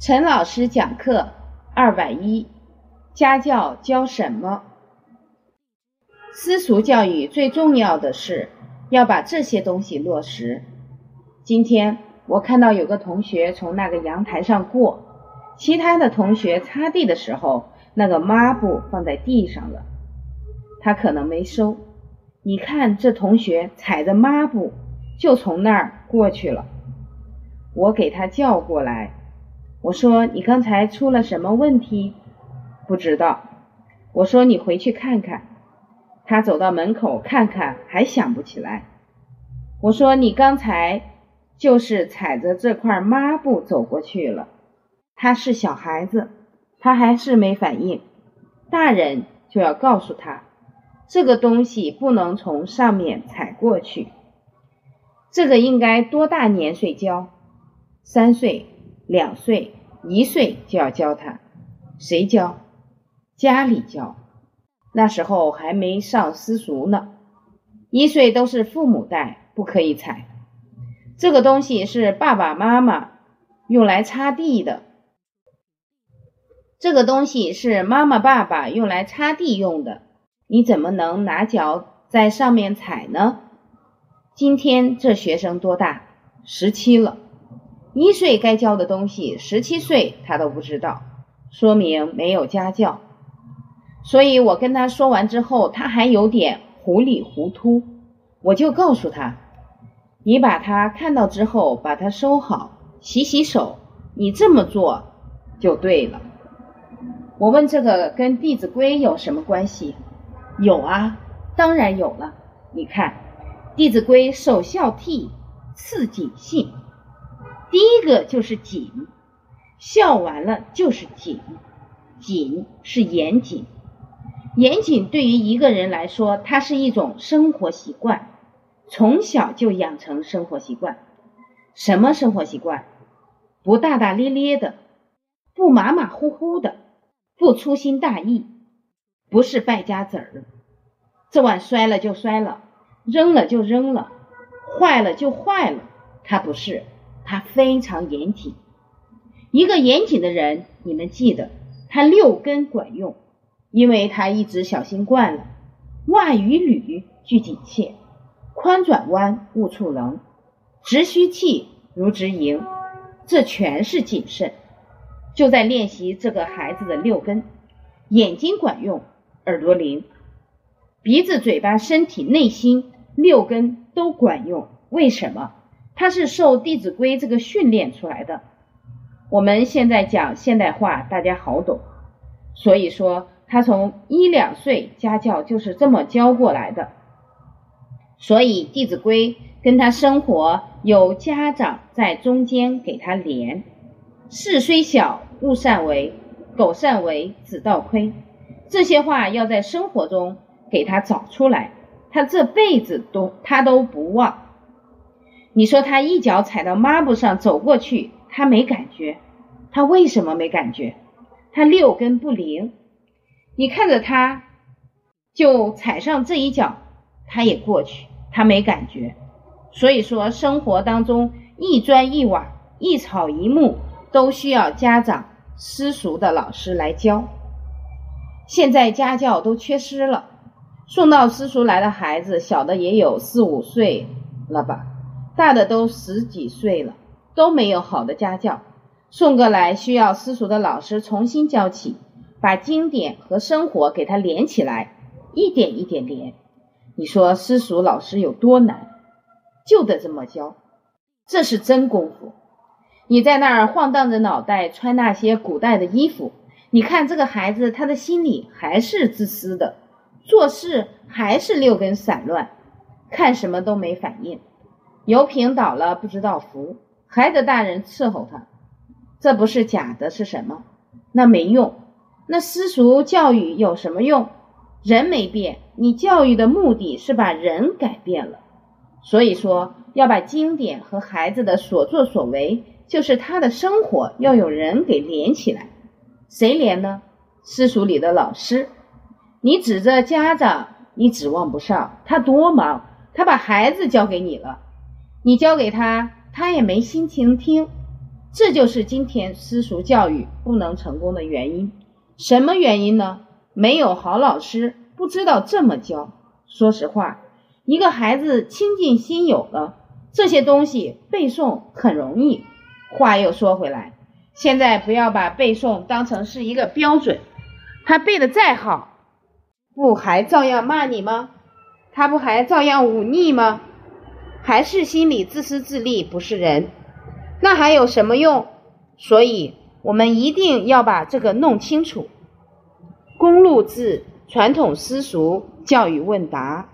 陈老师讲课二百一，家教教什么？私塾教育最重要的是要把这些东西落实。今天我看到有个同学从那个阳台上过，其他的同学擦地的时候，那个抹布放在地上了，他可能没收。你看这同学踩着抹布就从那儿过去了，我给他叫过来。我说你刚才出了什么问题？不知道。我说你回去看看。他走到门口看看，还想不起来。我说你刚才就是踩着这块抹布走过去了。他是小孩子，他还是没反应。大人就要告诉他，这个东西不能从上面踩过去。这个应该多大年岁教？三岁。两岁、一岁就要教他，谁教？家里教。那时候还没上私塾呢。一岁都是父母带，不可以踩。这个东西是爸爸妈妈用来擦地的。这个东西是妈妈、爸爸用来擦地用的。你怎么能拿脚在上面踩呢？今天这学生多大？十七了。一岁该教的东西，十七岁他都不知道，说明没有家教。所以我跟他说完之后，他还有点糊里糊涂，我就告诉他：“你把他看到之后，把他收好，洗洗手，你这么做就对了。”我问这个跟《弟子规》有什么关系？有啊，当然有了。你看，《弟子规》首孝悌，次谨信。第一个就是谨，孝完了就是谨，谨是严谨，严谨对于一个人来说，它是一种生活习惯，从小就养成生活习惯。什么生活习惯？不大大咧咧的，不马马虎虎的，不粗心大意，不是败家子儿。这碗摔了就摔了，扔了就扔了，坏了就坏了，他不是。他非常严谨，一个严谨的人，你们记得，他六根管用，因为他一直小心惯了。袜与履俱紧切，宽转弯勿触棱，直虚气如直盈，这全是谨慎。就在练习这个孩子的六根，眼睛管用，耳朵灵，鼻子、嘴巴、身体、内心六根都管用。为什么？他是受《弟子规》这个训练出来的。我们现在讲现代化，大家好懂。所以说，他从一两岁家教就是这么教过来的。所以，《弟子规》跟他生活有家长在中间给他连。事虽小，勿擅为；苟擅为，子道亏。这些话要在生活中给他找出来，他这辈子都他都不忘。你说他一脚踩到抹布上走过去，他没感觉，他为什么没感觉？他六根不灵。你看着他，就踩上这一脚，他也过去，他没感觉。所以说，生活当中一砖一瓦、一草一木都需要家长、私塾的老师来教。现在家教都缺失了，送到私塾来的孩子，小的也有四五岁了吧？大的都十几岁了，都没有好的家教，送过来需要私塾的老师重新教起，把经典和生活给他连起来，一点一点连。你说私塾老师有多难？就得这么教，这是真功夫。你在那儿晃荡着脑袋穿那些古代的衣服，你看这个孩子，他的心里还是自私的，做事还是六根散乱，看什么都没反应。油瓶倒了不知道扶，还得大人伺候他，这不是假的，是什么？那没用。那私塾教育有什么用？人没变，你教育的目的是把人改变了。所以说要把经典和孩子的所作所为，就是他的生活，要有人给连起来。谁连呢？私塾里的老师。你指着家长，你指望不上，他多忙，他把孩子交给你了。你教给他，他也没心情听。这就是今天私塾教育不能成功的原因。什么原因呢？没有好老师，不知道这么教。说实话，一个孩子亲近心有了这些东西，背诵很容易。话又说回来，现在不要把背诵当成是一个标准。他背的再好，不还照样骂你吗？他不还照样忤逆吗？还是心里自私自利，不是人，那还有什么用？所以，我们一定要把这个弄清楚。公路字传统私塾教育问答。